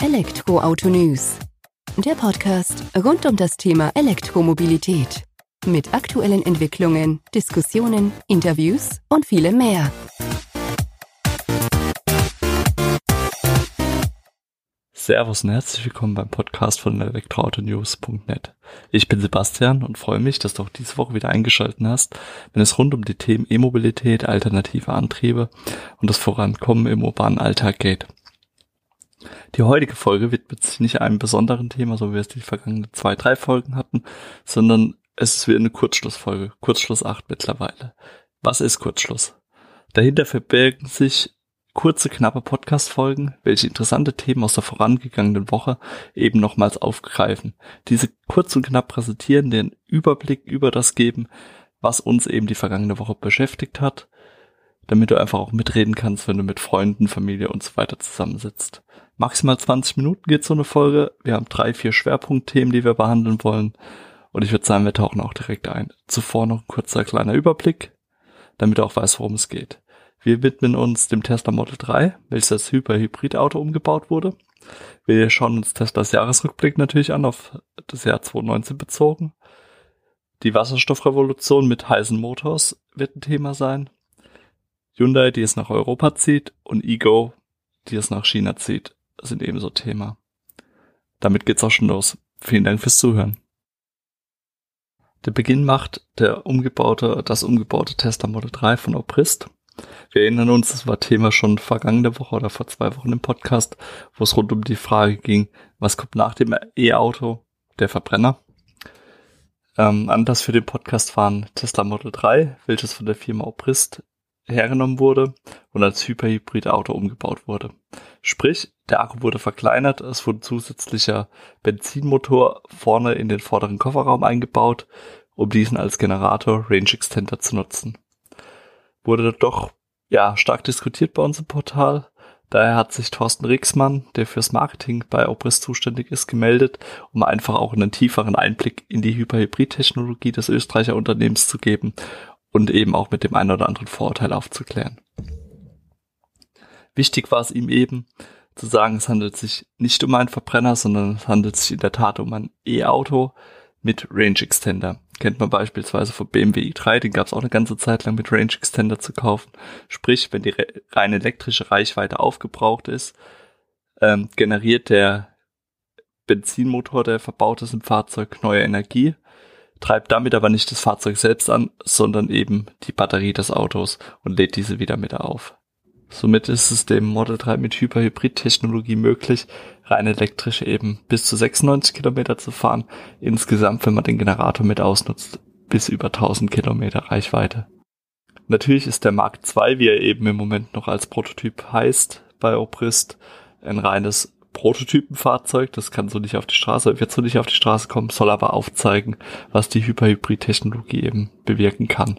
Elektroauto News. Der Podcast rund um das Thema Elektromobilität. Mit aktuellen Entwicklungen, Diskussionen, Interviews und vielem mehr. Servus und herzlich willkommen beim Podcast von elektroautonews.net. Ich bin Sebastian und freue mich, dass du auch diese Woche wieder eingeschaltet hast, wenn es rund um die Themen E-Mobilität, alternative Antriebe und das Vorankommen im urbanen Alltag geht. Die heutige Folge widmet sich nicht einem besonderen Thema, so wie wir es die vergangenen zwei, drei Folgen hatten, sondern es ist wieder eine Kurzschlussfolge, Kurzschluss 8 mittlerweile. Was ist Kurzschluss? Dahinter verbirgen sich kurze, knappe Podcast-Folgen, welche interessante Themen aus der vorangegangenen Woche eben nochmals aufgreifen. Diese kurz und knapp präsentieren, den Überblick über das geben, was uns eben die vergangene Woche beschäftigt hat, damit du einfach auch mitreden kannst, wenn du mit Freunden, Familie und so weiter zusammensitzt. Maximal 20 Minuten geht so eine Folge. Wir haben drei, vier Schwerpunktthemen, die wir behandeln wollen. Und ich würde sagen, wir tauchen auch direkt ein. Zuvor noch ein kurzer kleiner Überblick, damit du auch weißt, worum es geht. Wir widmen uns dem Tesla Model 3, welches als Hyper-Hybrid-Auto umgebaut wurde. Wir schauen uns Teslas Jahresrückblick natürlich an, auf das Jahr 2019 bezogen. Die Wasserstoffrevolution mit heißen Motors wird ein Thema sein. Hyundai, die es nach Europa zieht und Ego, die es nach China zieht sind ebenso Thema. Damit geht's auch schon los. Vielen Dank fürs Zuhören. Der Beginn macht der umgebaute, das umgebaute Tesla Model 3 von Oprist. Wir erinnern uns, das war Thema schon vergangene Woche oder vor zwei Wochen im Podcast, wo es rund um die Frage ging, was kommt nach dem E-Auto, der Verbrenner. Ähm, anders für den Podcast waren Tesla Model 3, welches von der Firma Oprist hergenommen wurde und als Hyperhybrid-Auto umgebaut wurde. Sprich, der Akku wurde verkleinert, es wurde zusätzlicher Benzinmotor vorne in den vorderen Kofferraum eingebaut, um diesen als Generator Range Extender zu nutzen. Wurde doch ja stark diskutiert bei uns im Portal. Daher hat sich Thorsten Rixmann, der fürs Marketing bei Oprist zuständig ist, gemeldet, um einfach auch einen tieferen Einblick in die Hyperhybrid-Technologie des Österreicher Unternehmens zu geben und eben auch mit dem einen oder anderen Vorurteil aufzuklären. Wichtig war es ihm eben zu sagen, es handelt sich nicht um einen Verbrenner, sondern es handelt sich in der Tat um ein E-Auto mit Range Extender. Kennt man beispielsweise vom BMW i3, den gab es auch eine ganze Zeit lang mit Range Extender zu kaufen. Sprich, wenn die rein elektrische Reichweite aufgebraucht ist, ähm, generiert der Benzinmotor, der verbaut ist im Fahrzeug, neue Energie treibt damit aber nicht das Fahrzeug selbst an, sondern eben die Batterie des Autos und lädt diese wieder mit auf. Somit ist es dem Model 3 mit Hyperhybrid-Technologie möglich, rein elektrisch eben bis zu 96 Kilometer zu fahren. Insgesamt, wenn man den Generator mit ausnutzt, bis über 1000 Kilometer Reichweite. Natürlich ist der Mark II, wie er eben im Moment noch als Prototyp heißt, bei Obrist, ein reines Prototypenfahrzeug, das kann so nicht auf die Straße, wird so nicht auf die Straße kommen, soll aber aufzeigen, was die Hyperhybrid-Technologie eben bewirken kann.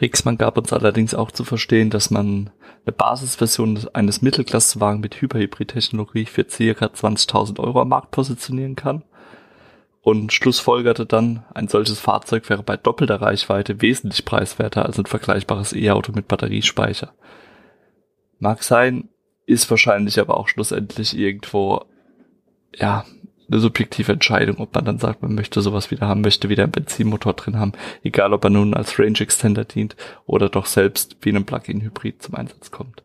Rixmann gab uns allerdings auch zu verstehen, dass man eine Basisversion eines Mittelklassewagen mit Hyperhybrid-Technologie für ca. 20.000 Euro am Markt positionieren kann und schlussfolgerte dann, ein solches Fahrzeug wäre bei doppelter Reichweite wesentlich preiswerter als ein vergleichbares E-Auto mit Batteriespeicher. Mag sein, ist wahrscheinlich aber auch schlussendlich irgendwo, ja, eine subjektive Entscheidung, ob man dann sagt, man möchte sowas wieder haben, möchte wieder einen Benzinmotor drin haben, egal ob er nun als Range Extender dient oder doch selbst wie ein Plug-in-Hybrid zum Einsatz kommt.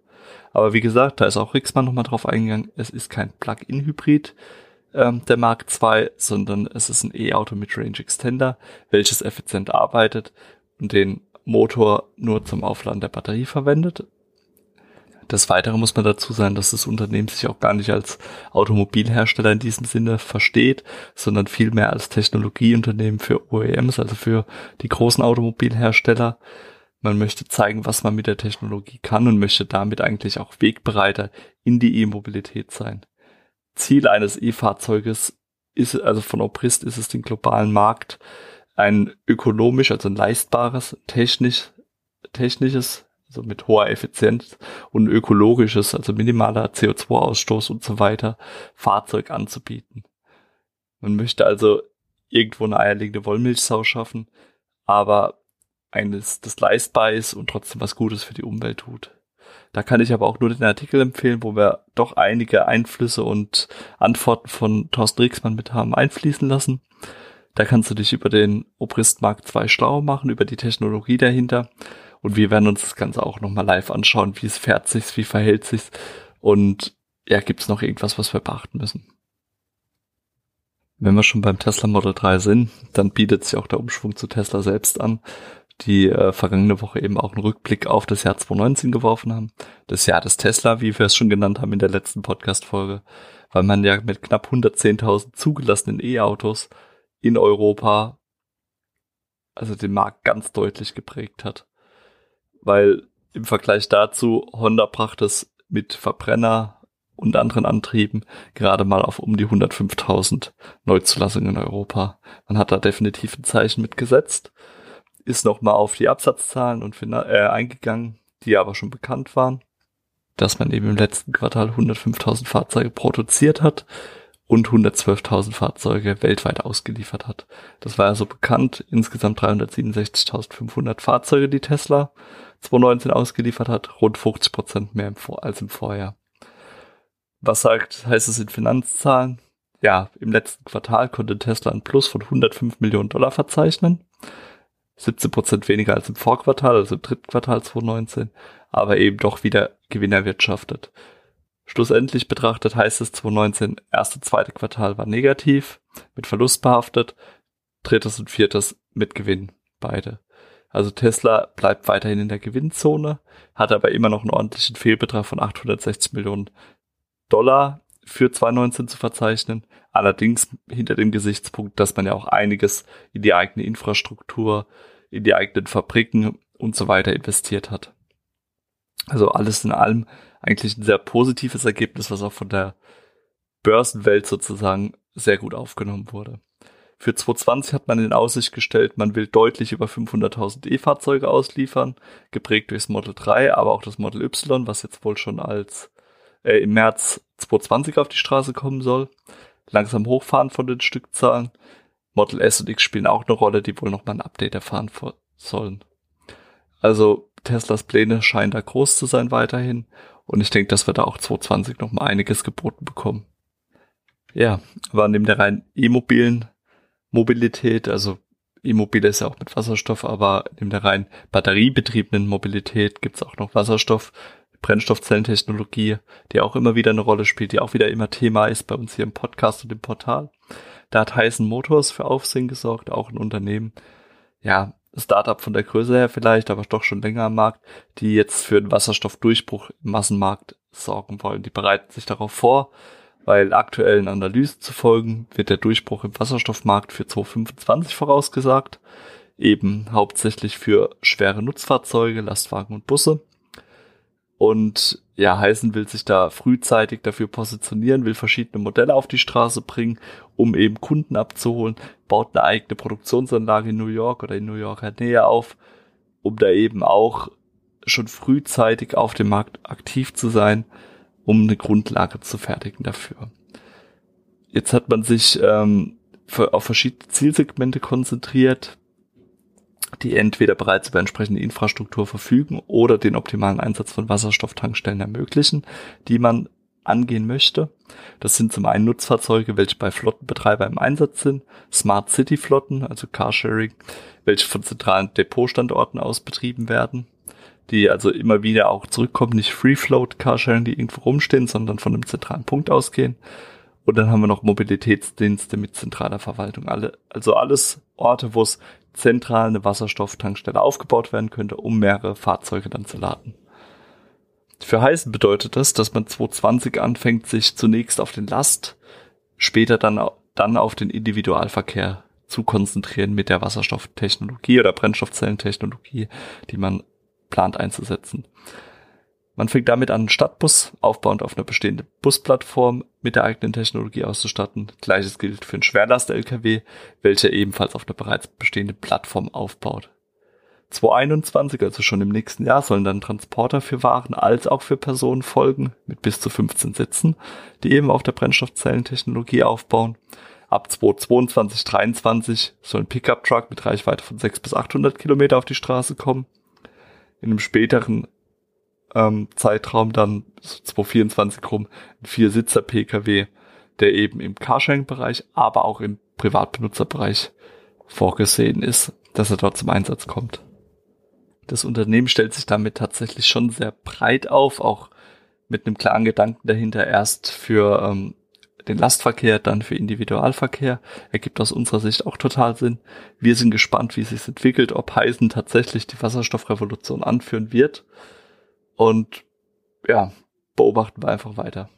Aber wie gesagt, da ist auch Rixmann nochmal drauf eingegangen, es ist kein Plug-in-Hybrid, ähm, der Mark II, sondern es ist ein E-Auto mit Range Extender, welches effizient arbeitet und den Motor nur zum Aufladen der Batterie verwendet des Weiteren muss man dazu sagen, dass das Unternehmen sich auch gar nicht als Automobilhersteller in diesem Sinne versteht, sondern vielmehr als Technologieunternehmen für OEMs, also für die großen Automobilhersteller. Man möchte zeigen, was man mit der Technologie kann und möchte damit eigentlich auch Wegbereiter in die E-Mobilität sein. Ziel eines E-Fahrzeuges ist, also von Obrist ist es den globalen Markt ein ökonomisch, also ein leistbares, technisch, technisches also mit hoher Effizienz und ökologisches, also minimaler CO2-Ausstoß und so weiter, Fahrzeug anzubieten. Man möchte also irgendwo eine eierlegende Wollmilchsau schaffen, aber eines, das leistbar ist und trotzdem was Gutes für die Umwelt tut. Da kann ich aber auch nur den Artikel empfehlen, wo wir doch einige Einflüsse und Antworten von Thorsten Rieksmann mit haben einfließen lassen. Da kannst du dich über den Obrist Mark schlau machen, über die Technologie dahinter. Und wir werden uns das Ganze auch nochmal live anschauen, wie es fährt sich, wie verhält sich und ja, gibt es noch irgendwas, was wir beachten müssen? Wenn wir schon beim Tesla Model 3 sind, dann bietet sich auch der Umschwung zu Tesla selbst an, die äh, vergangene Woche eben auch einen Rückblick auf das Jahr 2019 geworfen haben. Das Jahr des Tesla, wie wir es schon genannt haben in der letzten Podcast-Folge, weil man ja mit knapp 110.000 zugelassenen E-Autos in Europa also den Markt ganz deutlich geprägt hat. Weil im Vergleich dazu Honda brachte es mit Verbrenner und anderen Antrieben gerade mal auf um die 105.000 Neuzulassungen in Europa. Man hat da definitiv ein Zeichen mitgesetzt, ist nochmal auf die Absatzzahlen und äh, eingegangen, die aber schon bekannt waren, dass man eben im letzten Quartal 105.000 Fahrzeuge produziert hat und 112.000 Fahrzeuge weltweit ausgeliefert hat. Das war also bekannt. Insgesamt 367.500 Fahrzeuge, die Tesla 2019 ausgeliefert hat, rund 50 Prozent mehr als im Vorjahr. Was sagt, heißt es in Finanzzahlen? Ja, im letzten Quartal konnte Tesla ein Plus von 105 Millionen Dollar verzeichnen. 17 Prozent weniger als im Vorquartal, also im dritten Quartal 2019, aber eben doch wieder Gewinn erwirtschaftet. Schlussendlich betrachtet heißt es 2019, erste, zweite Quartal war negativ, mit Verlust behaftet, drittes und viertes mit Gewinn, beide. Also Tesla bleibt weiterhin in der Gewinnzone, hat aber immer noch einen ordentlichen Fehlbetrag von 860 Millionen Dollar für 2019 zu verzeichnen. Allerdings hinter dem Gesichtspunkt, dass man ja auch einiges in die eigene Infrastruktur, in die eigenen Fabriken und so weiter investiert hat. Also alles in allem eigentlich ein sehr positives Ergebnis, was auch von der Börsenwelt sozusagen sehr gut aufgenommen wurde. Für 2020 hat man in Aussicht gestellt, man will deutlich über 500.000 E-Fahrzeuge ausliefern, geprägt durchs Model 3, aber auch das Model Y, was jetzt wohl schon als äh, im März 2020 auf die Straße kommen soll. Langsam hochfahren von den Stückzahlen. Model S und X spielen auch eine Rolle, die wohl nochmal ein Update erfahren sollen. Also Teslas Pläne scheinen da groß zu sein weiterhin. Und ich denke, dass wir da auch 2020 nochmal einiges geboten bekommen. Ja, aber neben der rein e-mobilen Mobilität, also E-Mobile ist ja auch mit Wasserstoff, aber neben der rein batteriebetriebenen Mobilität gibt's auch noch Wasserstoff, Brennstoffzellentechnologie, die auch immer wieder eine Rolle spielt, die auch wieder immer Thema ist bei uns hier im Podcast und im Portal. Da hat Heißen Motors für Aufsehen gesorgt, auch ein Unternehmen, ja, Startup von der Größe her vielleicht, aber doch schon länger am Markt, die jetzt für einen Wasserstoffdurchbruch im Massenmarkt sorgen wollen. Die bereiten sich darauf vor, weil aktuellen Analysen zu folgen wird der Durchbruch im Wasserstoffmarkt für 2025 vorausgesagt, eben hauptsächlich für schwere Nutzfahrzeuge, Lastwagen und Busse. Und ja, Heißen will sich da frühzeitig dafür positionieren, will verschiedene Modelle auf die Straße bringen, um eben Kunden abzuholen, baut eine eigene Produktionsanlage in New York oder in New Yorker Nähe auf, um da eben auch schon frühzeitig auf dem Markt aktiv zu sein, um eine Grundlage zu fertigen dafür. Jetzt hat man sich ähm, auf verschiedene Zielsegmente konzentriert, die entweder bereits über entsprechende Infrastruktur verfügen oder den optimalen Einsatz von Wasserstofftankstellen ermöglichen, die man angehen möchte. Das sind zum einen Nutzfahrzeuge, welche bei Flottenbetreibern im Einsatz sind, Smart City Flotten, also Carsharing, welche von zentralen Depotstandorten aus betrieben werden, die also immer wieder auch zurückkommen, nicht Free Float Carsharing, die irgendwo rumstehen, sondern von einem zentralen Punkt ausgehen. Und dann haben wir noch Mobilitätsdienste mit zentraler Verwaltung. Alle, also alles Orte, wo es zentral eine Wasserstofftankstelle aufgebaut werden könnte, um mehrere Fahrzeuge dann zu laden. Für Heißen bedeutet das, dass man 2020 anfängt, sich zunächst auf den Last, später dann, dann auf den Individualverkehr zu konzentrieren mit der Wasserstofftechnologie oder Brennstoffzellentechnologie, die man plant einzusetzen. Man fängt damit an, einen Stadtbus aufbauend auf einer bestehenden Busplattform mit der eigenen Technologie auszustatten. Gleiches gilt für einen Schwerlast-LKW, welcher ebenfalls auf einer bereits bestehenden Plattform aufbaut. 2021, also schon im nächsten Jahr, sollen dann Transporter für Waren als auch für Personen folgen, mit bis zu 15 Sitzen, die eben auf der Brennstoffzellentechnologie aufbauen. Ab 2022, 2023 soll ein Pickup-Truck mit Reichweite von 600 bis 800 Kilometer auf die Straße kommen. In einem späteren ähm, Zeitraum dann so 2024 rum ein Viersitzer Pkw, der eben im Carsharing-Bereich, aber auch im Privatbenutzerbereich vorgesehen ist, dass er dort zum Einsatz kommt. Das Unternehmen stellt sich damit tatsächlich schon sehr breit auf, auch mit einem klaren Gedanken dahinter erst für ähm, den Lastverkehr, dann für Individualverkehr. Ergibt aus unserer Sicht auch total Sinn. Wir sind gespannt, wie es sich entwickelt, ob Heisen tatsächlich die Wasserstoffrevolution anführen wird. Und ja, beobachten wir einfach weiter.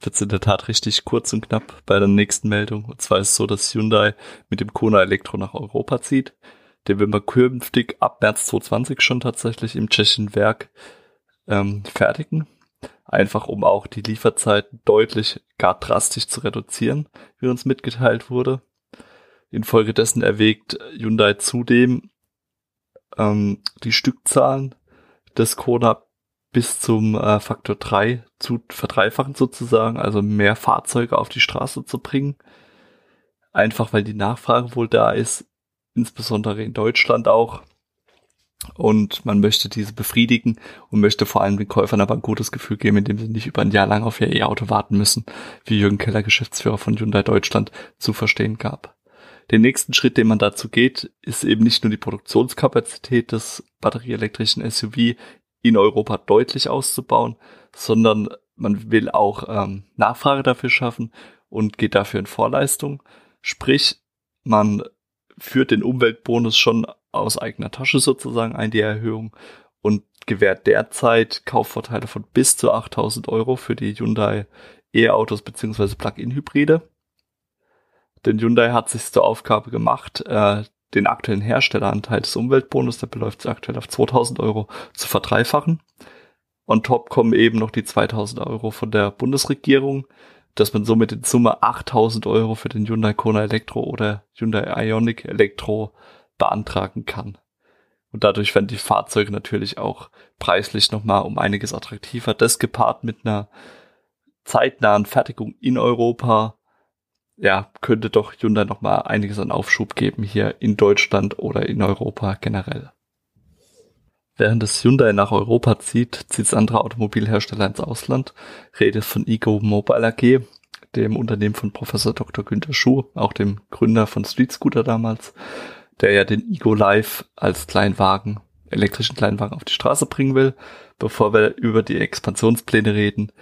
Wird in der Tat richtig kurz und knapp bei der nächsten Meldung. Und zwar ist es so, dass Hyundai mit dem Kona Elektro nach Europa zieht. Den will man künftig ab März 2020 schon tatsächlich im tschechischen Werk ähm, fertigen. Einfach um auch die Lieferzeiten deutlich, gar drastisch zu reduzieren, wie uns mitgeteilt wurde. Infolgedessen erwägt Hyundai zudem ähm, die Stückzahlen des Kona bis zum äh, Faktor 3 zu verdreifachen sozusagen, also mehr Fahrzeuge auf die Straße zu bringen. Einfach weil die Nachfrage wohl da ist, insbesondere in Deutschland auch. Und man möchte diese befriedigen und möchte vor allem den Käufern aber ein gutes Gefühl geben, indem sie nicht über ein Jahr lang auf ihr E-Auto warten müssen, wie Jürgen Keller, Geschäftsführer von Hyundai Deutschland, zu verstehen gab. Den nächsten Schritt, den man dazu geht, ist eben nicht nur die Produktionskapazität des batterieelektrischen SUV in Europa deutlich auszubauen, sondern man will auch ähm, Nachfrage dafür schaffen und geht dafür in Vorleistung. Sprich, man führt den Umweltbonus schon aus eigener Tasche sozusagen ein, die Erhöhung, und gewährt derzeit Kaufvorteile von bis zu 8000 Euro für die Hyundai E-Autos beziehungsweise Plug-in-Hybride. Denn Hyundai hat sich zur Aufgabe gemacht, äh, den aktuellen Herstelleranteil des Umweltbonus, der beläuft sich aktuell auf 2000 Euro, zu verdreifachen. On top kommen eben noch die 2000 Euro von der Bundesregierung, dass man somit in Summe 8000 Euro für den Hyundai Kona Elektro oder Hyundai Ioniq Elektro beantragen kann. Und dadurch werden die Fahrzeuge natürlich auch preislich nochmal um einiges attraktiver. Das gepaart mit einer zeitnahen Fertigung in Europa, ja, könnte doch Hyundai nochmal einiges an Aufschub geben hier in Deutschland oder in Europa generell. Während das Hyundai nach Europa zieht, zieht es andere Automobilhersteller ins Ausland. Rede von Ego Mobile AG, dem Unternehmen von Professor Dr. Günther Schuh, auch dem Gründer von Street Scooter damals, der ja den Ego Live als Kleinwagen, elektrischen Kleinwagen auf die Straße bringen will. Bevor wir über die Expansionspläne reden,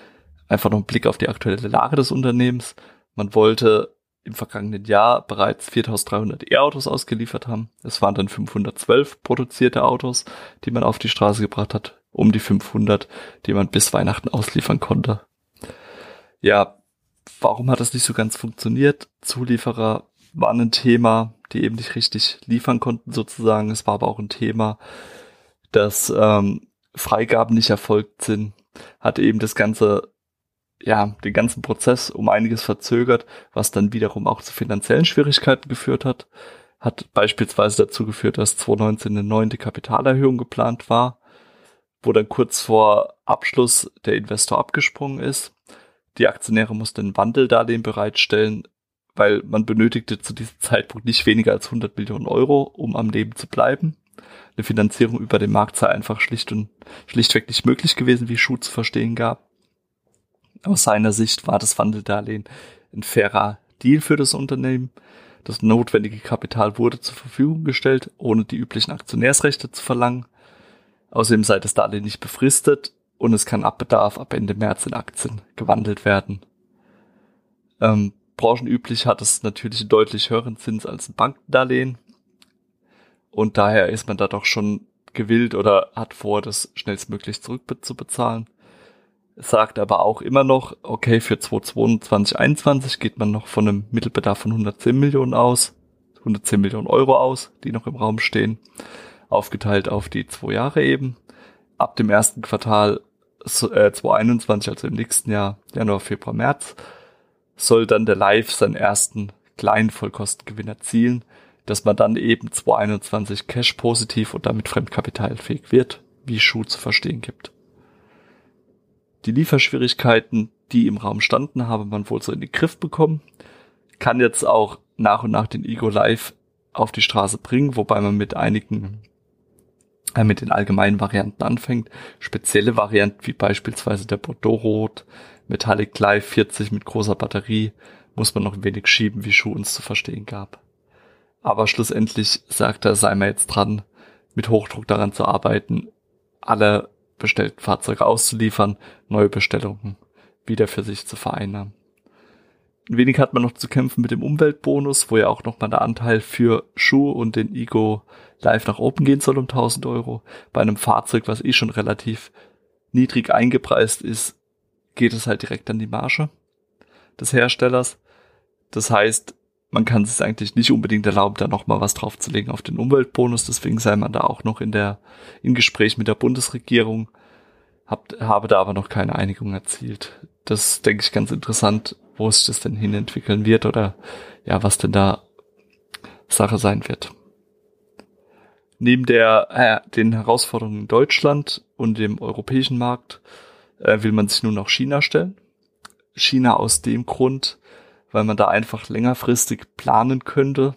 einfach noch ein Blick auf die aktuelle Lage des Unternehmens. Man wollte im vergangenen Jahr bereits 4300 E-Autos ausgeliefert haben. Es waren dann 512 produzierte Autos, die man auf die Straße gebracht hat, um die 500, die man bis Weihnachten ausliefern konnte. Ja, warum hat das nicht so ganz funktioniert? Zulieferer waren ein Thema, die eben nicht richtig liefern konnten sozusagen. Es war aber auch ein Thema, dass ähm, Freigaben nicht erfolgt sind, hat eben das Ganze ja, den ganzen Prozess um einiges verzögert, was dann wiederum auch zu finanziellen Schwierigkeiten geführt hat. Hat beispielsweise dazu geführt, dass 2019 eine neunte Kapitalerhöhung geplant war, wo dann kurz vor Abschluss der Investor abgesprungen ist. Die Aktionäre mussten ein Wandeldarlehen bereitstellen, weil man benötigte zu diesem Zeitpunkt nicht weniger als 100 Millionen Euro, um am Leben zu bleiben. Eine Finanzierung über den Markt sei einfach schlicht und schlichtweg nicht möglich gewesen, wie Schuh zu verstehen gab. Aus seiner Sicht war das Wandeldarlehen ein fairer Deal für das Unternehmen. Das notwendige Kapital wurde zur Verfügung gestellt, ohne die üblichen Aktionärsrechte zu verlangen. Außerdem sei das Darlehen nicht befristet und es kann ab Bedarf ab Ende März in Aktien gewandelt werden. Ähm, branchenüblich hat es natürlich einen deutlich höheren Zins als ein Bankdarlehen und daher ist man da doch schon gewillt oder hat vor, das schnellstmöglich zurückzubezahlen sagt aber auch immer noch, okay, für 2022, 2021 geht man noch von einem Mittelbedarf von 110 Millionen aus, 110 Millionen Euro aus, die noch im Raum stehen, aufgeteilt auf die zwei Jahre eben. Ab dem ersten Quartal äh, 2021, also im nächsten Jahr, Januar, Februar, März, soll dann der Live seinen ersten kleinen Vollkostengewinn erzielen, dass man dann eben 2021 cash positiv und damit fremdkapitalfähig wird, wie Schuh zu verstehen gibt. Die Lieferschwierigkeiten, die im Raum standen, habe man wohl so in den Griff bekommen. Kann jetzt auch nach und nach den Ego Live auf die Straße bringen, wobei man mit einigen äh, mit den allgemeinen Varianten anfängt. Spezielle Varianten wie beispielsweise der Bordeaux Rot, Metallic Live 40 mit großer Batterie muss man noch ein wenig schieben, wie Schuh uns zu verstehen gab. Aber schlussendlich sagt er, sei mal jetzt dran, mit Hochdruck daran zu arbeiten, alle bestellten Fahrzeuge auszuliefern, neue Bestellungen wieder für sich zu vereinnahmen. Ein wenig hat man noch zu kämpfen mit dem Umweltbonus, wo ja auch nochmal der Anteil für Schuh und den Ego live nach oben gehen soll um 1000 Euro. Bei einem Fahrzeug, was eh schon relativ niedrig eingepreist ist, geht es halt direkt an die Marge des Herstellers. Das heißt, man kann es eigentlich nicht unbedingt erlauben, da nochmal was draufzulegen auf den Umweltbonus. Deswegen sei man da auch noch in der, in Gespräch mit der Bundesregierung. Hab, habe da aber noch keine Einigung erzielt. Das denke ich ganz interessant, wo sich das denn hin entwickeln wird oder ja, was denn da Sache sein wird. Neben der, äh, den Herausforderungen in Deutschland und dem europäischen Markt äh, will man sich nun auch China stellen. China aus dem Grund, weil man da einfach längerfristig planen könnte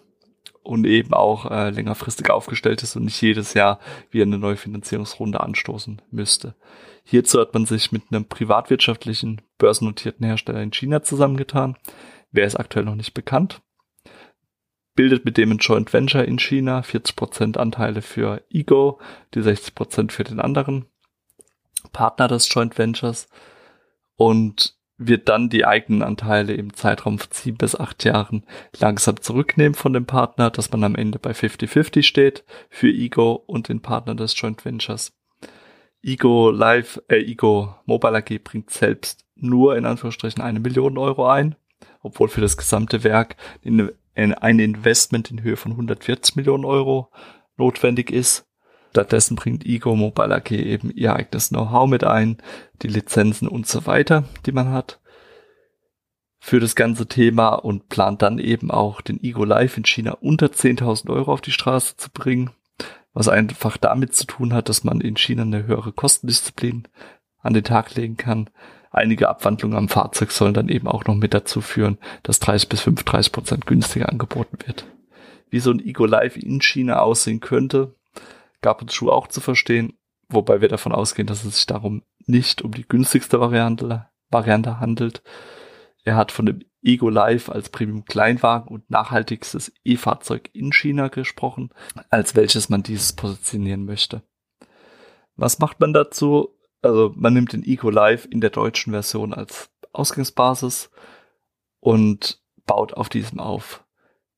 und eben auch äh, längerfristig aufgestellt ist und nicht jedes Jahr wieder eine neue Finanzierungsrunde anstoßen müsste. Hierzu hat man sich mit einem privatwirtschaftlichen börsennotierten Hersteller in China zusammengetan. Wer ist aktuell noch nicht bekannt? Bildet mit dem ein Joint Venture in China, 40% Anteile für Ego, die 60% für den anderen Partner des Joint Ventures und wird dann die eigenen Anteile im Zeitraum von sieben bis acht Jahren langsam zurücknehmen von dem Partner, dass man am Ende bei 50-50 steht für Ego und den Partner des Joint Ventures. Ego Live, äh, Ego Mobile AG bringt selbst nur in Anführungsstrichen eine Million Euro ein, obwohl für das gesamte Werk ein Investment in Höhe von 140 Millionen Euro notwendig ist. Stattdessen bringt Ego Mobile AG eben ihr eigenes Know-how mit ein, die Lizenzen und so weiter, die man hat für das ganze Thema und plant dann eben auch den Ego Live in China unter 10.000 Euro auf die Straße zu bringen, was einfach damit zu tun hat, dass man in China eine höhere Kostendisziplin an den Tag legen kann. Einige Abwandlungen am Fahrzeug sollen dann eben auch noch mit dazu führen, dass 30 bis 35 Prozent günstiger angeboten wird. Wie so ein Ego Live in China aussehen könnte, gab uns Schuh auch zu verstehen, wobei wir davon ausgehen, dass es sich darum nicht um die günstigste Variante, Variante handelt. Er hat von dem Ego Live als Premium Kleinwagen und nachhaltigstes E-Fahrzeug in China gesprochen, als welches man dieses positionieren möchte. Was macht man dazu? Also man nimmt den Ego Live in der deutschen Version als Ausgangsbasis und baut auf diesem auf.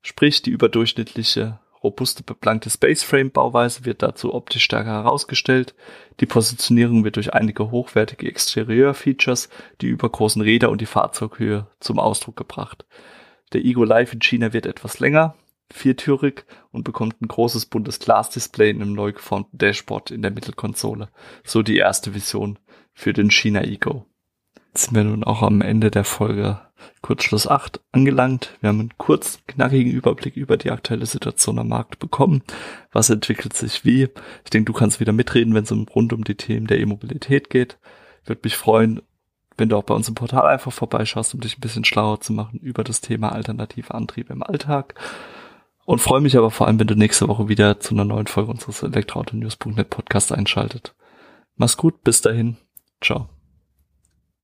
Sprich, die überdurchschnittliche robuste beplankte Spaceframe-Bauweise wird dazu optisch stärker herausgestellt. Die Positionierung wird durch einige hochwertige Exterieur-Features, die übergroßen Räder und die Fahrzeughöhe zum Ausdruck gebracht. Der Ego Live in China wird etwas länger, viertürig und bekommt ein großes buntes Glasdisplay in einem neu geformten Dashboard in der Mittelkonsole. So die erste Vision für den China Ego. Jetzt sind wir nun auch am Ende der Folge Kurzschluss 8 angelangt. Wir haben einen kurz knackigen Überblick über die aktuelle Situation am Markt bekommen. Was entwickelt sich wie? Ich denke, du kannst wieder mitreden, wenn es um, rund um die Themen der E-Mobilität geht. Würde mich freuen, wenn du auch bei uns im Portal einfach vorbeischaust, um dich ein bisschen schlauer zu machen über das Thema alternative Antriebe im Alltag. Und freue mich aber vor allem, wenn du nächste Woche wieder zu einer neuen Folge unseres Elektroauto-News.net Podcast einschaltet. Mach's gut, bis dahin. Ciao.